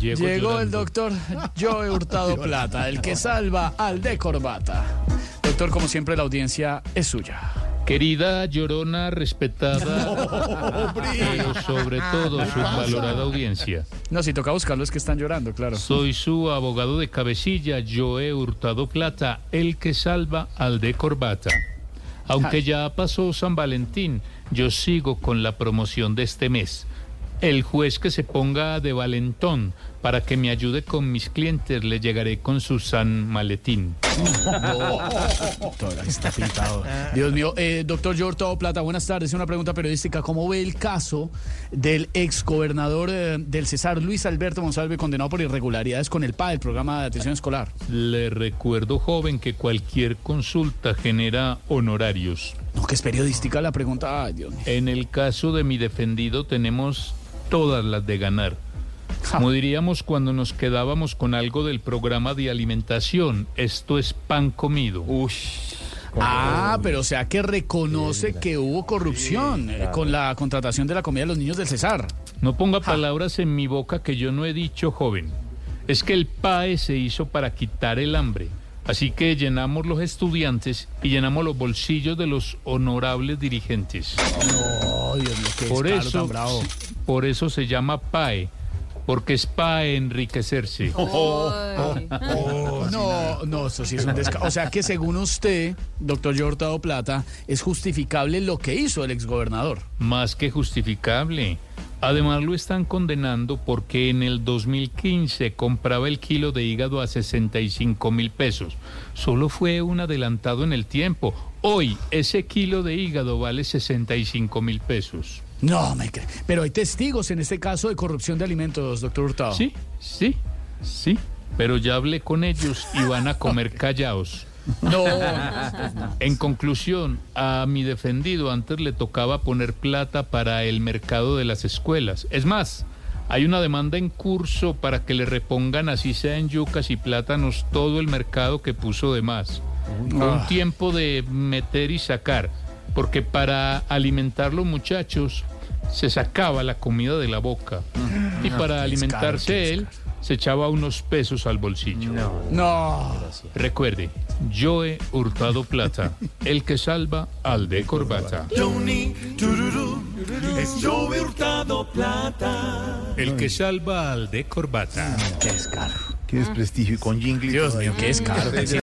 Llego Llegó el doctor Joe Hurtado Plata, el que salva al de corbata. Doctor, como siempre, la audiencia es suya. Querida, llorona, respetada, pero sobre todo su valorada audiencia. No, si toca buscarlo es que están llorando, claro. Soy su abogado de cabecilla, Joe Hurtado Plata, el que salva al de corbata. Aunque ya pasó San Valentín, yo sigo con la promoción de este mes. El juez que se ponga de valentón para que me ayude con mis clientes, le llegaré con su San Maletín. Ahí está pintado. Dios mío, eh, doctor Joe Hurtado Plata, buenas tardes. Una pregunta periodística. ¿Cómo ve el caso del exgobernador eh, del Cesar, Luis Alberto Monsalve, condenado por irregularidades con el PA, el programa de atención escolar? Le recuerdo, joven, que cualquier consulta genera honorarios. No, que es periodística la pregunta. Ay, Dios mío. En el caso de mi defendido tenemos todas las de ganar. Como diríamos cuando nos quedábamos con algo del programa de alimentación, esto es pan comido. Ah, pero o sea que reconoce que hubo corrupción eh, con la contratación de la comida de los niños del Cesar. No ponga palabras en mi boca que yo no he dicho, joven. Es que el PAE se hizo para quitar el hambre. Así que llenamos los estudiantes y llenamos los bolsillos de los honorables dirigentes. Oh, Dios mío, qué Por eso, tan bravo. por eso se llama PAE, porque es PAE enriquecerse. No, no, eso sí es un descaro. O sea que según usted, doctor Joe Hurtado Plata, es justificable lo que hizo el exgobernador. Más que justificable. Además lo están condenando porque en el 2015 compraba el kilo de hígado a 65 mil pesos. Solo fue un adelantado en el tiempo. Hoy ese kilo de hígado vale 65 mil pesos. No, me. Pero hay testigos en este caso de corrupción de alimentos, doctor Hurtado. Sí, sí, sí. Pero ya hablé con ellos y van a comer callaos. No, En conclusión, a mi defendido antes le tocaba poner plata para el mercado de las escuelas. Es más, hay una demanda en curso para que le repongan, así sea en yucas y plátanos, todo el mercado que puso de más. Un Ah. tiempo de meter y sacar, porque para alimentar los muchachos se sacaba la comida de la boca. Y para alimentarse él, se echaba unos pesos al bolsillo. no. Recuerde, Joe Hurtado Plata, el que salva al de corbata. Johnny Tururú, es Joe Hurtado Plata. El que salva al de corbata. Qué descaro. Qué desprestigio y con jingle. Dios mío, qué descaro.